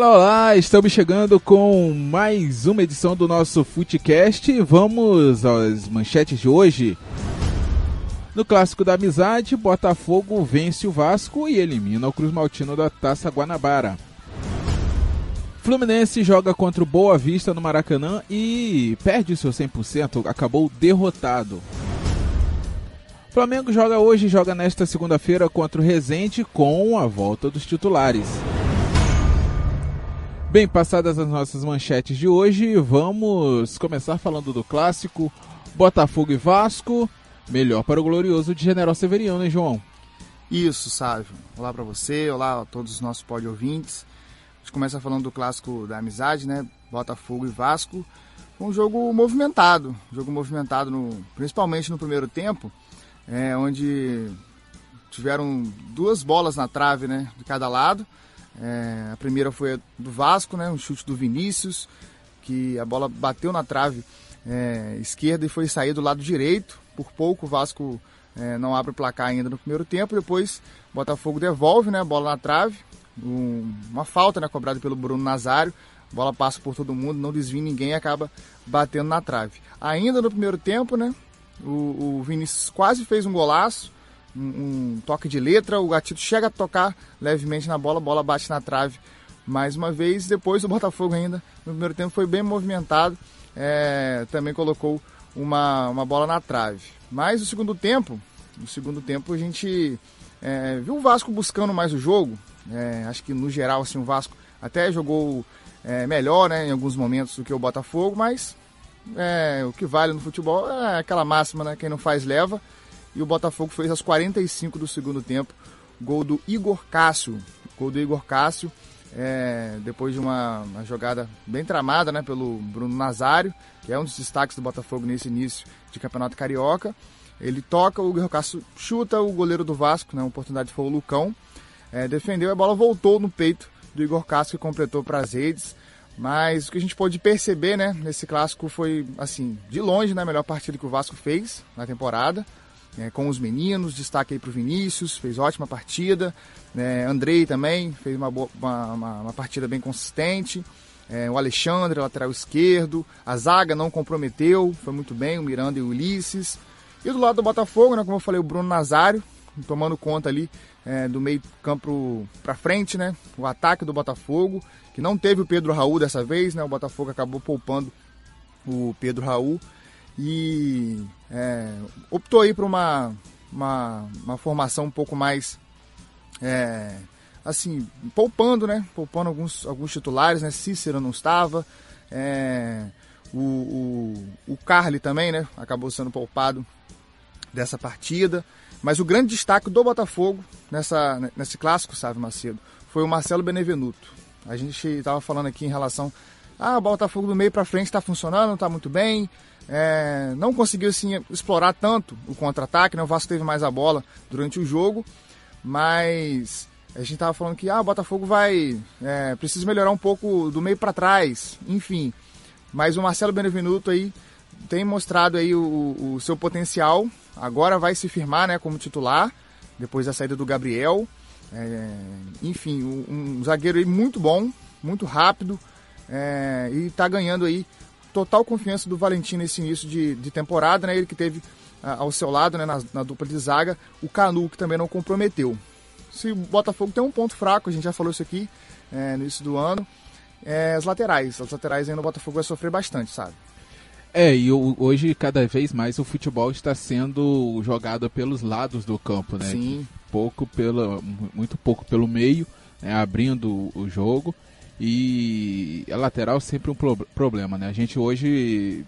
Olá, olá, estamos chegando com mais uma edição do nosso Footcast. Vamos às manchetes de hoje. No clássico da amizade, Botafogo vence o Vasco e elimina o Cruz Maltino da Taça Guanabara. Fluminense joga contra o Boa Vista no Maracanã e perde seu 100%, acabou derrotado. Flamengo joga hoje joga nesta segunda-feira contra o Resende com a volta dos titulares. Bem, passadas as nossas manchetes de hoje, vamos começar falando do clássico Botafogo e Vasco. Melhor para o glorioso de General Severiano, hein, João? Isso, Sávio. Olá para você, olá a todos os nossos pod ouvintes. A gente começa falando do clássico da amizade, né? Botafogo e Vasco. Um jogo movimentado, jogo movimentado no, principalmente no primeiro tempo, é, onde tiveram duas bolas na trave, né, de cada lado. É, a primeira foi a do Vasco, né, um chute do Vinícius, que a bola bateu na trave é, esquerda e foi sair do lado direito. Por pouco o Vasco é, não abre o placar ainda no primeiro tempo. Depois o Botafogo devolve né, a bola na trave. Um, uma falta né, cobrada pelo Bruno Nazário. A bola passa por todo mundo, não desvia ninguém e acaba batendo na trave. Ainda no primeiro tempo, né, o, o Vinícius quase fez um golaço um, toque de letra, o Gatito chega a tocar levemente na bola, a bola bate na trave mais uma vez. Depois o Botafogo ainda, no primeiro tempo, foi bem movimentado, é, também colocou uma, uma bola na trave. Mas no segundo tempo, no segundo tempo a gente é, viu o Vasco buscando mais o jogo. É, acho que no geral assim, o Vasco até jogou é, melhor né, em alguns momentos do que o Botafogo, mas é, o que vale no futebol é aquela máxima, né? Quem não faz leva e o Botafogo fez aos 45 do segundo tempo. Gol do Igor Cássio. Gol do Igor Cássio, é, depois de uma, uma, jogada bem tramada né, pelo Bruno Nazário, que é um dos destaques do Botafogo nesse início de Campeonato Carioca. Ele toca, o Igor Cássio chuta o goleiro do Vasco, né, oportunidade foi o Lucão. É, defendeu, a bola voltou no peito do Igor Cássio, que completou para as redes. Mas o que a gente pôde perceber né, nesse clássico foi, assim, de longe, né, a melhor partida que o Vasco fez na temporada é, com os meninos. Destaque aí para o Vinícius, fez ótima partida. É, Andrei também fez uma, boa, uma, uma, uma partida bem consistente. É, o Alexandre, lateral esquerdo. A zaga não comprometeu, foi muito bem. O Miranda e o Ulisses. E do lado do Botafogo, né, como eu falei, o Bruno Nazário, tomando conta ali é, do meio campo para frente, né? O ataque do Botafogo, que não teve o Pedro Raul dessa vez, né? O Botafogo acabou poupando o Pedro Raul e é, optou aí por uma, uma, uma, formação um pouco mais é, assim, poupando, né? Poupando alguns, alguns titulares, né? Cícero não estava. É, o, o, o Carly também, né? Acabou sendo poupado dessa partida. Mas o grande destaque do Botafogo nessa, nesse clássico, sabe, Macedo, foi o Marcelo Benevenuto. A gente estava falando aqui em relação. Ah, o Botafogo do meio para frente está funcionando, está muito bem. É, não conseguiu assim, explorar tanto o contra-ataque, né? o Vasco teve mais a bola durante o jogo, mas a gente estava falando que ah, o Botafogo vai é, precisa melhorar um pouco do meio para trás, enfim. Mas o Marcelo Benevenuto aí tem mostrado aí o, o, seu potencial. Agora vai se firmar, né, como titular depois da saída do Gabriel. É, enfim, um, um, zagueiro aí muito bom, muito rápido é, e está ganhando aí total confiança do Valentim nesse início de, de temporada, né? Ele que teve ah, ao seu lado, né, na, na, dupla de zaga, o Canu, que também não comprometeu. Se o Botafogo tem um ponto fraco, a gente já falou isso aqui é, no início do ano, é as laterais. As laterais aí no Botafogo vai sofrer bastante, sabe? É, e hoje cada vez mais o futebol está sendo jogado pelos lados do campo, né? Sim. Pouco pela, muito pouco pelo meio, né? abrindo o jogo. E a lateral sempre um pro problema, né? A gente hoje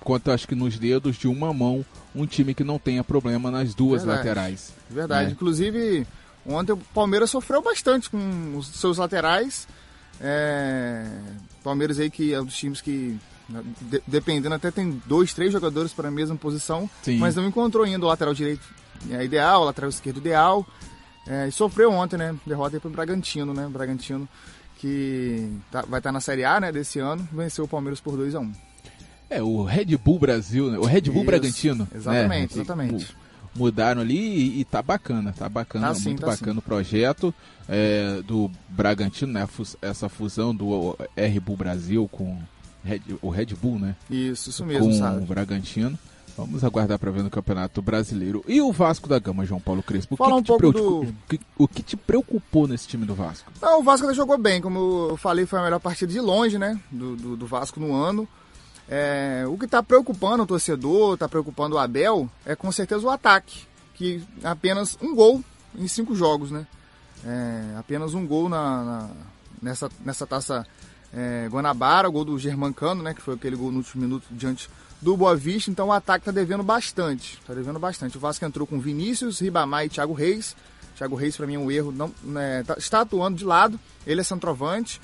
conta, acho que nos dedos de uma mão, um time que não tenha problema nas duas Verdade. laterais. Verdade. Né? Inclusive, ontem o Palmeiras sofreu bastante com os seus laterais. É... Palmeiras aí que é um dos times que, né, de dependendo, até tem dois, três jogadores para a mesma posição, Sim. mas não encontrou ainda o lateral direito é, ideal, o lateral esquerdo ideal. É, e sofreu ontem, né? Derrota aí para o Bragantino, né? Bragantino que tá, vai estar tá na Série A né, desse ano, venceu o Palmeiras por 2 a 1 É, o Red Bull Brasil, né? o Red Bull Isso, Bragantino. Exatamente, né? exatamente. mudaram ali e, e tá bacana, tá bacana, tá sim, muito tá bacana sim. o projeto é, do Bragantino, né? Essa fusão do R Bull Brasil com Red, o Red Bull, né? Isso, isso mesmo, com sabe? o Bragantino. Vamos aguardar para ver no Campeonato Brasileiro. E o Vasco da Gama, João Paulo Crespo? O, Fala que, um que pouco do... o que te preocupou nesse time do Vasco? Não, o Vasco jogou bem, como eu falei, foi a melhor partida de longe, né? Do, do, do Vasco no ano. É, o que está preocupando o torcedor, está preocupando o Abel, é com certeza o ataque. Que apenas um gol em cinco jogos, né? É, apenas um gol na, na nessa, nessa taça é, Guanabara, o gol do Germancano, né? Que foi aquele gol no último minuto diante do Boa Vista. Então o ataque está devendo bastante. Está devendo bastante. O Vasco entrou com Vinícius, Ribamar e Thiago Reis. Thiago Reis, para mim, é um erro. Não, né, tá, está atuando de lado. Ele é centroavante.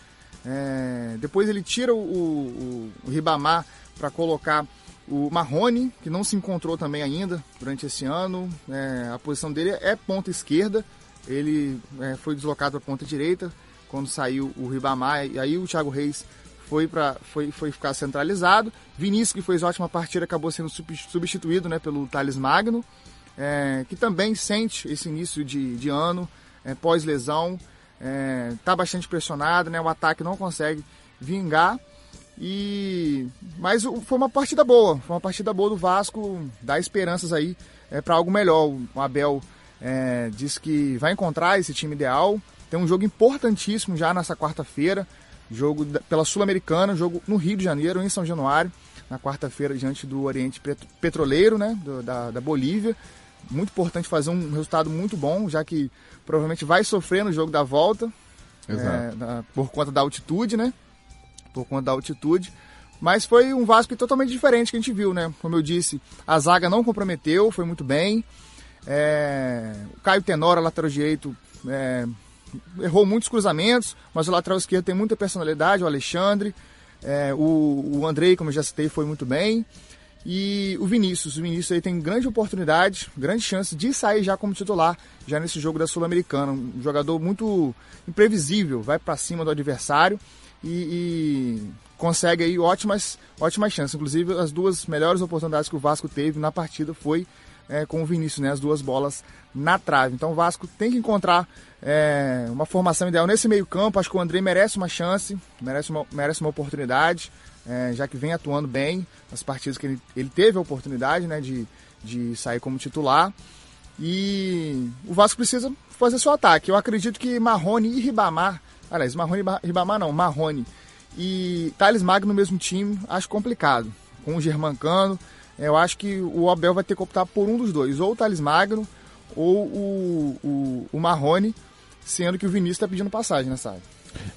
É, depois ele tira o, o, o Ribamar para colocar o Marrone, que não se encontrou também ainda durante esse ano. É, a posição dele é ponta esquerda. Ele é, foi deslocado para ponta direita quando saiu o Ribamar. E aí o Thiago Reis foi, pra, foi, foi ficar centralizado. Vinícius, que fez ótima partida, acabou sendo substituído né, pelo Thales Magno, é, que também sente esse início de, de ano, é, pós-lesão. Está é, bastante pressionado, né, o ataque não consegue vingar. E mas foi uma partida boa, foi uma partida boa do Vasco, dá esperanças aí é, para algo melhor. O Abel é, diz que vai encontrar esse time ideal. Tem um jogo importantíssimo já nessa quarta-feira, jogo pela Sul-Americana, jogo no Rio de Janeiro, em São Januário, na quarta-feira diante do Oriente Petroleiro, né, do, da, da Bolívia. Muito importante fazer um resultado muito bom, já que provavelmente vai sofrer no jogo da volta, é, por conta da altitude, né? por conta da altitude. Mas foi um Vasco totalmente diferente que a gente viu, né? Como eu disse, a zaga não comprometeu, foi muito bem. É... O Caio Tenora, lateral direito, é... errou muitos cruzamentos, mas o lateral esquerdo tem muita personalidade, o Alexandre. É... O... o Andrei, como eu já citei, foi muito bem. E o Vinícius, o Vinícius aí tem grande oportunidade, grande chance de sair já como titular, já nesse jogo da Sul-Americana. Um jogador muito imprevisível, vai para cima do adversário e, e consegue aí ótimas, ótimas chances. Inclusive, as duas melhores oportunidades que o Vasco teve na partida foi é, com o Vinícius, né? As duas bolas na trave. Então o Vasco tem que encontrar é, uma formação ideal nesse meio campo. Acho que o André merece uma chance, merece uma, merece uma oportunidade, é, já que vem atuando bem nas partidas que ele, ele teve a oportunidade né, de, de sair como titular. E o Vasco precisa fazer seu ataque. Eu acredito que Marrone e Ribamar Aliás, Marrone e Ribamar não, Marrone e Thales Magno no mesmo time, acho complicado. Com o Germancano, eu acho que o Abel vai ter que optar por um dos dois, ou o Thales Magno ou o, o, o Marrone, sendo que o Vinícius está pedindo passagem nessa área.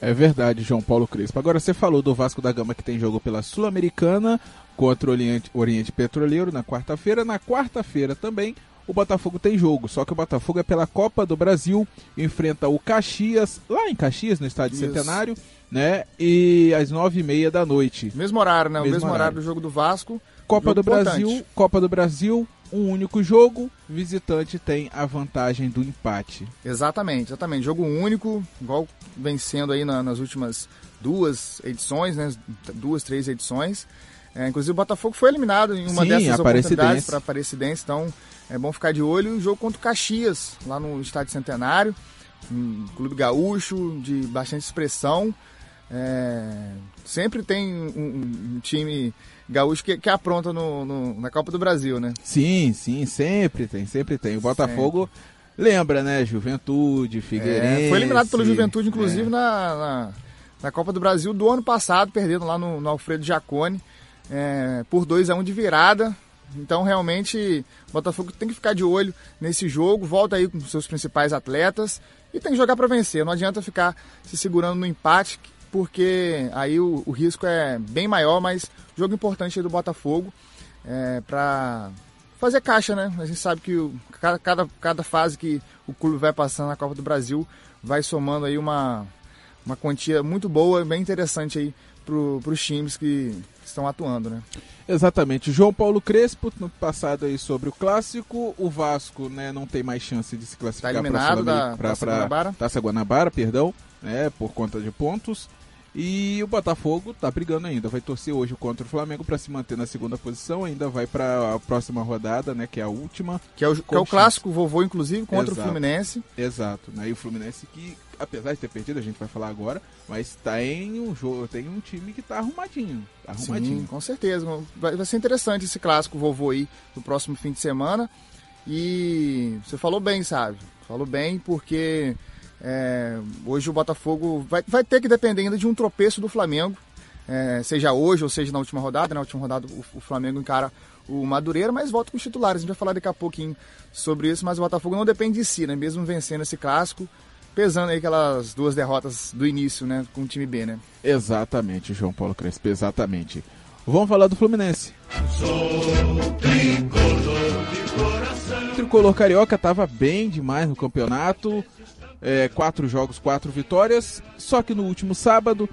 É verdade, João Paulo Crespo. Agora você falou do Vasco da Gama que tem jogo pela Sul-Americana contra o Oriente, Oriente Petroleiro na quarta-feira. Na quarta-feira também o Botafogo tem jogo, só que o Botafogo é pela Copa do Brasil, enfrenta o Caxias, lá em Caxias, no estádio Isso. Centenário, né? E às nove e meia da noite. Mesmo horário, né? Mesmo o mesmo horário. horário do jogo do Vasco. Copa do importante. Brasil, Copa do Brasil, um único jogo, visitante tem a vantagem do empate. Exatamente, exatamente. Jogo único, igual vencendo aí na, nas últimas duas edições, né? Duas, três edições. É, inclusive o Botafogo foi eliminado em uma Sim, dessas oportunidades para a Aparecidense, então é bom ficar de olho. O jogo contra o Caxias, lá no Estádio Centenário, um clube gaúcho de bastante expressão. É, sempre tem um, um time gaúcho que, que apronta no, no, na Copa do Brasil, né? Sim, sim, sempre tem, sempre tem. O Botafogo sempre. lembra, né? Juventude, Figueirense. É, foi eliminado pelo Juventude, inclusive, é. na, na, na, Copa do Brasil do ano passado, perdendo lá no, no Alfredo Jacone é, por 2 a 1 um de virada. Então, realmente, o Botafogo tem que ficar de olho nesse jogo. Volta aí com seus principais atletas e tem que jogar para vencer. Não adianta ficar se segurando no empate, porque aí o, o risco é bem maior. Mas jogo importante do Botafogo é, para fazer caixa, né? A gente sabe que o, cada, cada, cada fase que o clube vai passando na Copa do Brasil vai somando aí uma, uma quantia muito boa, bem interessante aí para os times que estão atuando, né? Exatamente. João Paulo Crespo, no passado aí sobre o clássico, o Vasco, né, não tem mais chance de se classificar tá para a Taça Guanabara, perdão, né, por conta de pontos. E o Botafogo tá brigando ainda, vai torcer hoje contra o Flamengo para se manter na segunda posição, ainda vai para a próxima rodada, né, que é a última. Que é o, que é o clássico vovô, inclusive, contra Exato. o Fluminense. Exato, né? E o Fluminense que, apesar de ter perdido, a gente vai falar agora, mas tem um jogo, tem um time que tá arrumadinho. Tá arrumadinho. Sim, com certeza. Vai, vai ser interessante esse clássico vovô aí no próximo fim de semana. E você falou bem, sabe? Falou bem porque é, hoje o Botafogo vai, vai ter que depender ainda de um tropeço do Flamengo, é, seja hoje ou seja na última rodada. Na né? última rodada o, o, Flamengo encara o Madureira, mas volta com os titulares. A gente vai falar daqui a pouquinho sobre isso, mas o Botafogo não depende de si, né? Mesmo vencendo esse clássico, pesando aí aquelas duas derrotas do início, né? Com o time B, né? Exatamente, João Paulo Crespo, exatamente. Vamos falar do Fluminense. Sou tricolor de coração. O tricolor carioca estava bem demais no campeonato é, quatro jogos, quatro vitórias. Só que no último sábado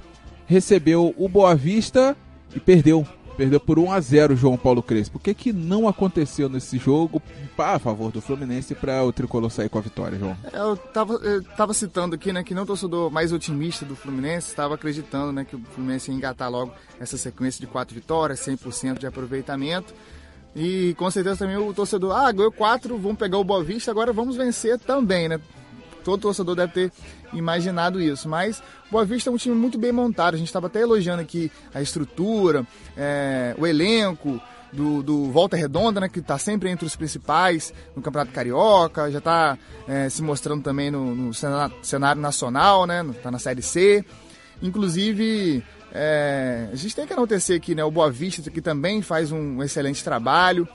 recebeu o Boa Vista e perdeu. Perdeu por 1 a 0 João Paulo Crespo. O que, que não aconteceu nesse jogo a favor do Fluminense para o Tricolor sair com a vitória, João? Eu estava eu tava citando aqui, né, que não torcedor mais otimista do Fluminense estava acreditando, né, que o Fluminense ia engatar logo essa sequência de quatro vitórias, 100% de aproveitamento. E com certeza também o torcedor, ah, ganhou quatro, vamos pegar o Boa Vista, agora vamos vencer também, né? Todo torcedor deve ter imaginado isso. Mas Boa Vista é um time muito bem montado. A gente estava até elogiando aqui a estrutura, é, o elenco. Do, do, Volta Redonda, né, que está sempre entre os principais no Campeonato Carioca, já está é, se mostrando também no, no cenário, nacional, né, está na Série C. Inclusive, é, a gente tem que enaltecer aqui né, o Boa Vista, que também faz um excelente trabalho.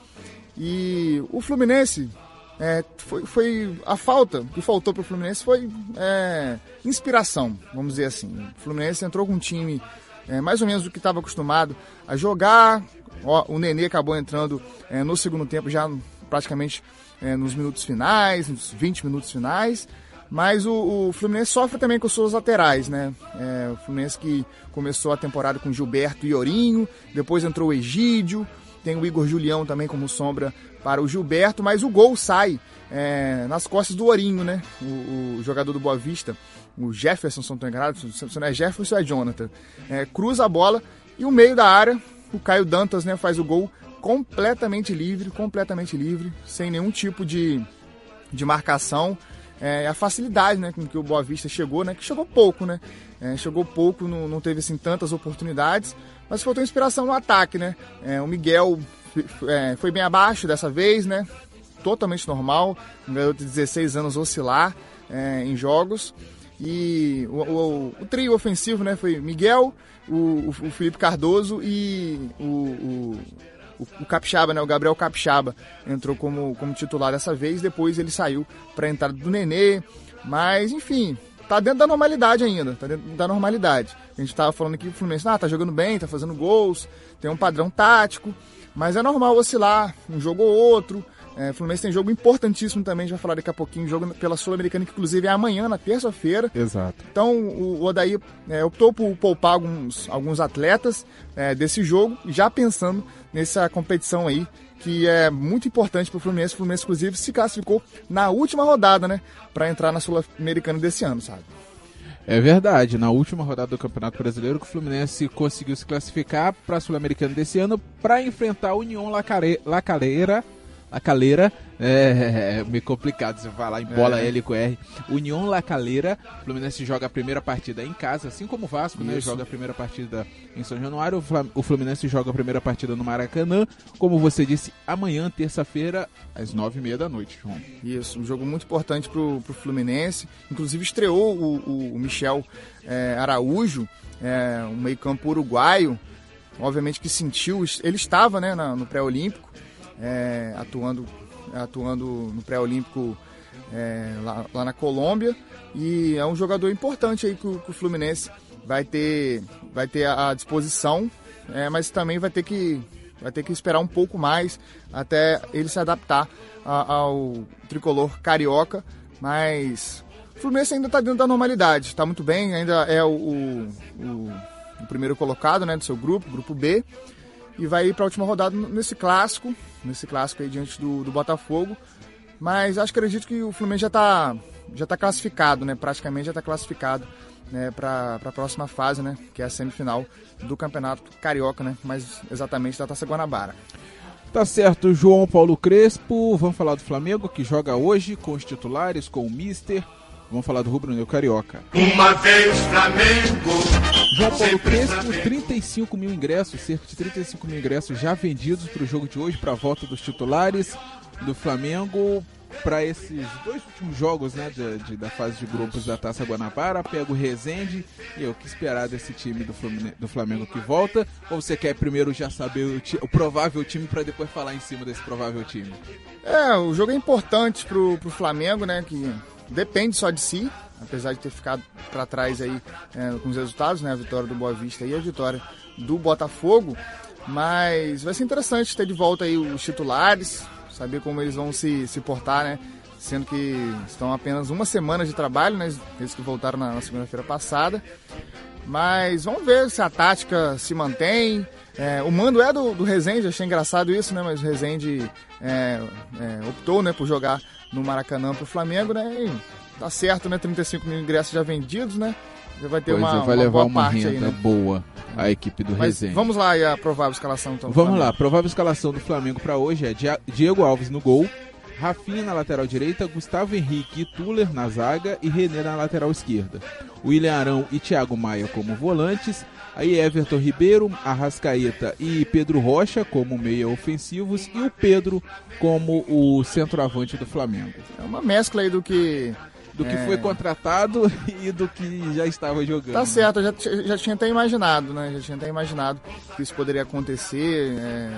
E o Fluminense é, foi, foi, a falta que faltou para o Fluminense foi é, inspiração, vamos dizer assim. O Fluminense entrou com um time é, mais ou menos do que estava acostumado a jogar. Ó, o Nenê acabou entrando é, no segundo tempo, já praticamente é, nos minutos finais, nos 20 minutos finais. Mas o, o, Fluminense sofre também com suas laterais, né? É, o Fluminense que começou a temporada com Gilberto e Ourinho, depois entrou o Egídio, tem o Igor Julião também como sombra para o Gilberto, mas o gol sai é, nas costas do Ourinho, né? O, o, jogador do Boa Vista, o Jefferson, se não estou enganado, se não é Jefferson, é Jonathan. É, cruza a bola e o meio da área, o Caio Dantas né, faz o gol completamente livre, completamente livre, sem nenhum tipo de, de marcação. É, a facilidade né, com que o Boa Vista chegou, né, que chegou pouco, né? É, chegou pouco, não, não teve assim, tantas oportunidades, mas faltou inspiração no ataque, né? É, o Miguel é, foi bem abaixo dessa vez, né? Totalmente normal, um garoto de 16 anos oscilar é, em jogos. E o, o, o, trio ofensivo, né? Foi Miguel, o, o Felipe Cardoso e o, o, Capixaba, né? O Gabriel Capixaba entrou como, como titular dessa vez. Depois ele saiu para a entrada do Nenê. Mas, enfim, tá dentro da normalidade ainda, tá dentro da normalidade. A gente tava falando aqui o Fluminense, ah, tá jogando bem, tá fazendo gols, tem um padrão tático, mas é normal oscilar um jogo ou outro. É, Fluminense tem jogo importantíssimo também, a gente vai falar daqui a pouquinho, jogo pela Sul-Americana, que inclusive é amanhã, na terça-feira. Exato. Então o, Odaí é, optou por poupar alguns, alguns atletas é, desse jogo, já pensando nessa competição aí, que é muito importante para o Fluminense. O Fluminense, inclusive, se classificou na última rodada, né, para entrar na Sul-Americana desse ano, sabe? É verdade, na última rodada do Campeonato Brasileiro, o Fluminense conseguiu se classificar para a Sul-Americana desse ano para enfrentar a União Lacaleira a Caleira, é, é, meio complicado você falar em bola é. L com R. União La Calera, o Fluminense joga a primeira partida em casa, assim como o Vasco, né? Joga a primeira partida em São Januário. O Fluminense joga a primeira partida no Maracanã. Como você disse, amanhã, terça-feira, às nove e meia da noite, João. Isso, um jogo muito importante pro, pro Fluminense. Inclusive estreou o, o, Michel é, Araújo, é, um meio-campo uruguaio. Obviamente que sentiu, ele estava né, no pré-olímpico é, atuando, atuando no pré-olímpico é, lá, lá, na Colômbia. E é um jogador importante aí que o, que o Fluminense vai ter, vai ter à disposição, é, mas também vai ter que vai ter que esperar um pouco mais até ele se adaptar a, ao tricolor carioca, mas o Fluminense ainda está dentro da normalidade, está muito bem, ainda é o, o, o, o primeiro colocado né, do seu grupo, grupo B, e vai ir para a última rodada nesse clássico, nesse clássico aí diante do, do Botafogo. Mas acho que acredito que o Fluminense já está já tá classificado, né? Praticamente já está classificado né, para a próxima fase, né, que é a semifinal do Campeonato Carioca, né, mais exatamente da Taça Guanabara. Tá certo, João Paulo Crespo. Vamos falar do Flamengo que joga hoje com os titulares, com o Mister. Vamos falar do Rubro Negro Carioca. Uma vez Flamengo. João Paulo Crespo, 35 mil ingressos, cerca de 35 mil ingressos já vendidos para o jogo de hoje, para a volta dos titulares do Flamengo para esses dois últimos jogos né, de, de, da fase de grupos da Taça Guanabara, pega o Rezende e eu que esperar desse time do Flamengo, do Flamengo que volta? Ou você quer primeiro já saber o, o provável time para depois falar em cima desse provável time? É, o jogo é importante pro, pro Flamengo, né? Que depende só de si, apesar de ter ficado para trás aí é, com os resultados, né? A vitória do Boa Vista e a vitória do Botafogo. Mas vai ser interessante ter de volta aí os titulares, saber como eles vão se, se portar, né? Sendo que estão apenas uma semana de trabalho, né? Eles que voltaram na, na segunda-feira passada. Mas vamos ver se a tática se mantém. É, o mando é do, do Rezende, achei engraçado isso, né? Mas o Rezende é, é, optou né, por jogar no Maracanã para o Flamengo, né? E tá certo, né? 35 mil ingressos já vendidos, né? Já vai ter pois uma, é, vai uma levar boa uma parte renda aí, né? boa a equipe do Mas Rezende. vamos lá e a provável escalação então. Vamos lá, provável escalação do Flamengo para hoje é Diego Alves no gol, Rafinha na lateral direita, Gustavo Henrique e Tuller na zaga e René na lateral esquerda. William Arão e Thiago Maia como volantes, aí Everton Ribeiro, Arrascaeta e Pedro Rocha como meia ofensivos e o Pedro como o centroavante do Flamengo. É uma mescla aí do que Do que É. foi contratado e do que já estava jogando. Tá certo, eu já, já tinha até imaginado, né? Já tinha até imaginado que isso poderia acontecer. é,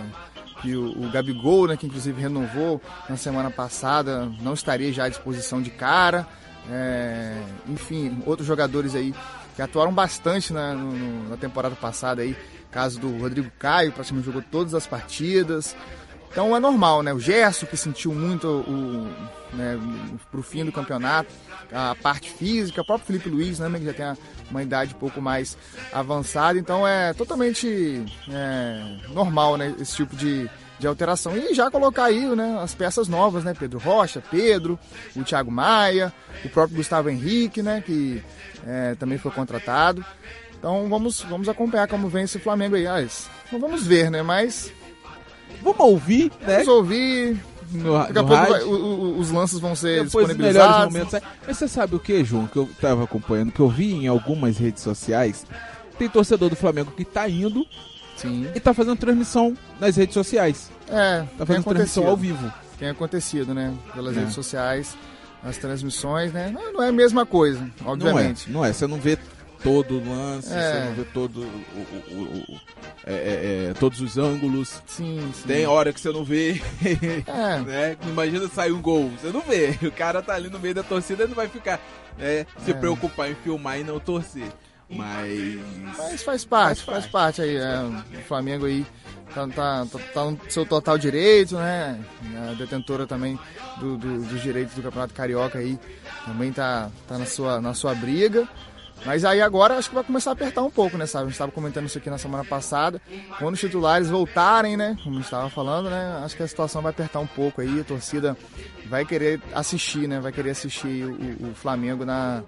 que o, o Gabigol, né, que inclusive renovou na semana passada, não estaria já à disposição de cara. é, enfim, outros jogadores aí que atuaram bastante na, no- no- na temporada passada aí. Caso do Rodrigo Caio, praticamente jogou todas as partidas. Então é normal, né? O Gerson, que sentiu muito o, né, pro fim do campeonato, a parte física, o próprio Felipe Luiz, né, que já tem uma idade um pouco mais avançada, então é totalmente é, normal, né, esse tipo de, de alteração. E já colocar aí, né, as peças novas, né, Pedro Rocha, Pedro, o Thiago Maia, o próprio Gustavo Henrique, né, que é, também foi contratado. Então vamos, vamos acompanhar como vem esse Flamengo aí. Ah, isso- vamos ver, né, mas Vamos ouvir, né? vamos ouvir, No, Daqui a pouco vai- o- o- os lances vão ser Depois disponibilizados. momentos. aí. Mas você sabe o que, João, que eu tava acompanhando, que eu vi em algumas redes sociais, tem torcedor do Flamengo que tá indo Sim. e tá fazendo transmissão nas redes sociais. É, Tá fazendo transmissão ao vivo. Tem acontecido, né? Pelas É. redes sociais, as transmissões, né? Não, não é a mesma coisa, obviamente. Não é, não é. Você não vê todo o lance, É. você não vê todo o, o- o- o- é, é, é, todos os ângulos. Sim, sim. Tem hora que você não vê, É, né? Imagina sair um gol, você não vê. O cara tá ali no meio da torcida e não vai ficar né, se É. preocupar em filmar e não torcer. Mas mas faz parte, Faz faz, parte aí. é, o Flamengo aí tá, tá, tá, tá no seu total direito, né? A detentora também do, do- dos direitos do Campeonato Carioca aí também tá, tá na, sua, na sua briga. Mas aí agora acho que vai começar a apertar um pouco, né, sabe? A gente estava comentando isso aqui na semana passada. Quando os titulares voltarem, né? Como a gente estava falando, né? Acho que a situação vai apertar um pouco aí. A torcida vai querer assistir, né? Vai querer assistir o- o Flamengo na,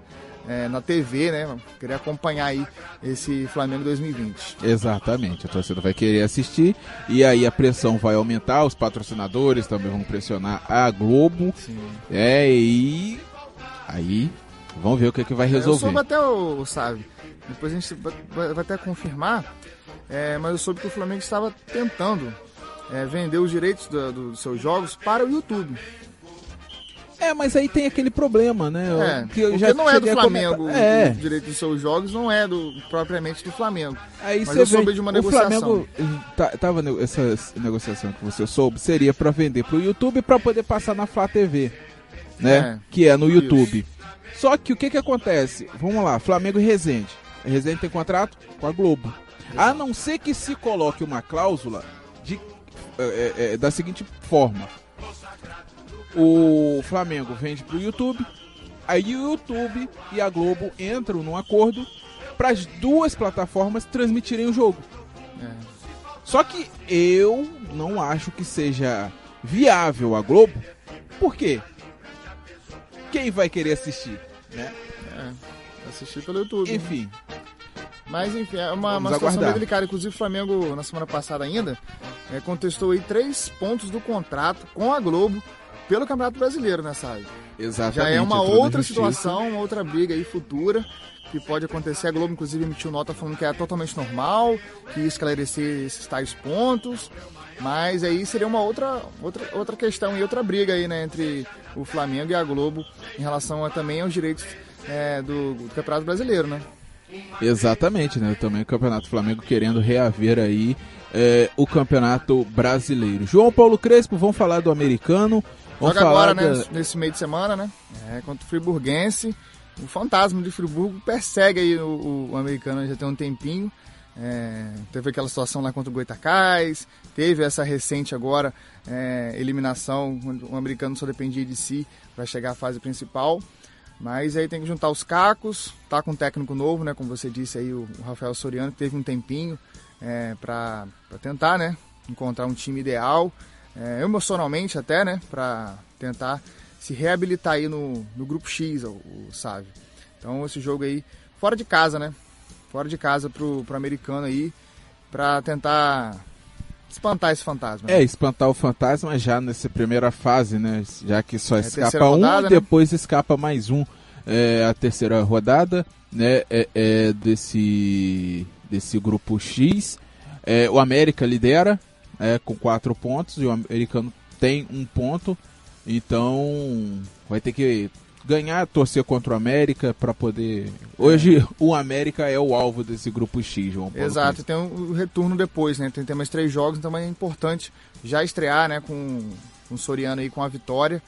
é, na TV, né? Querer acompanhar aí esse Flamengo 2020. Exatamente, a torcida vai querer assistir e aí a pressão vai aumentar, os patrocinadores também vão pressionar a Globo. Sim. É, e aí vamos ver o que, que vai Eu resolver. soube até o, sabe? Depois a gente vai, até confirmar. é, mas eu soube que o Flamengo estava tentando é, vender os direitos do- dos seus jogos para o YouTube. É, mas aí tem aquele problema, né? É, que eu já não é do Flamengo, comentar. É, o direito dos seus jogos não é do propriamente do Flamengo. aí mas você eu soube vê, de uma o negociação. Flamengo tá- tava essa negociação que você soube seria pra vender pro YouTube pra poder passar na Flá TV, né? É, que é no isso. YouTube. Só que o que que acontece? Vamos lá, Flamengo e Resende. Resende tem contrato com a Globo. A não ser que se coloque uma cláusula de, é, é, é, da seguinte forma: o Flamengo vende pro YouTube, aí o YouTube e a Globo entram num acordo para as duas plataformas transmitirem o jogo. É. Só que eu não acho que seja viável a Globo. Por quê? Quem vai querer assistir, né? É. Assistir pelo YouTube. Enfim. Né? Mas enfim, é uma, uma situação bem delicada. Inclusive o Flamengo, na semana passada ainda, é, contestou aí três pontos do contrato com a Globo pelo Campeonato Brasileiro nessa área. Exatamente. Já é uma outra situação, uma outra briga aí futura que pode acontecer. A Globo, inclusive, emitiu nota falando que é totalmente normal, que ia esclarecer esses tais pontos. Mas aí seria uma outra, outra, outra questão e outra briga aí, né, entre o Flamengo e a Globo em relação a, também aos direitos é, do, do Campeonato Brasileiro, né? Exatamente, né? Também o Campeonato Flamengo querendo reaver aí é, o Campeonato Brasileiro. João Paulo Crespo, vamos falar do americano. Joga agora, da... né? Nesse meio de semana, né? É, contra o Friburguense. O fantasma de Friburgo persegue aí o, o americano já tem um tempinho. É, teve aquela situação lá contra o Goitacás, teve essa recente agora é, eliminação, onde o americano só dependia de si para chegar à fase principal. Mas aí tem que juntar os cacos, tá com um técnico novo, né? Como você disse aí, o Rafael Soriano, que teve um tempinho é, para tentar, né? Encontrar um time ideal, é, emocionalmente até, né? Para tentar se reabilitar aí no, no grupo X, o, o Sávio. Então esse jogo aí, fora de casa, né? Fora de casa pro, pro americano aí, para tentar espantar esse fantasma. É, espantar o fantasma já nessa primeira fase, né? Já que só é escapa um, rodada, né? depois escapa mais um. É, a terceira rodada, né? É, é desse, desse grupo X. É, o América lidera é, com quatro pontos e o americano tem um ponto. Então vai ter que ganhar, torcer contra o América para poder. Hoje o América é o alvo desse grupo X, João Paulo. Exato, tem o um retorno depois, né? Tem, tem mais três jogos, então é importante já estrear, né, com, com o Soriano aí com a vitória.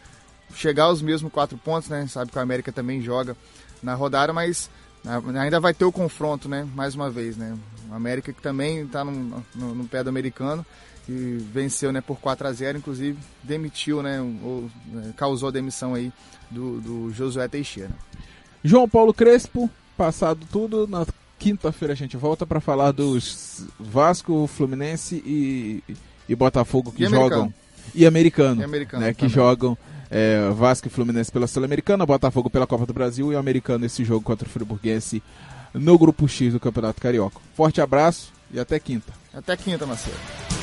Chegar aos mesmos quatro pontos, né? Sabe que o América também joga na rodada, mas ainda vai ter o confronto, né? Mais uma vez, né? O América que também está no, no, no pé do americano que venceu né, por 4 a 0 inclusive demitiu, né, ou, né, causou a demissão aí do, do Josué Teixeira. João Paulo Crespo, passado tudo, na quinta-feira a gente volta para falar dos Vasco, Fluminense e, e Botafogo que e jogam. Americano. E americano, e americano né, que jogam é, Vasco e Fluminense pela Sul-Americana, Botafogo pela Copa do Brasil e o americano esse jogo contra o Friburguense no grupo X do Campeonato Carioca. Forte abraço e até quinta. Até quinta, Marcelo.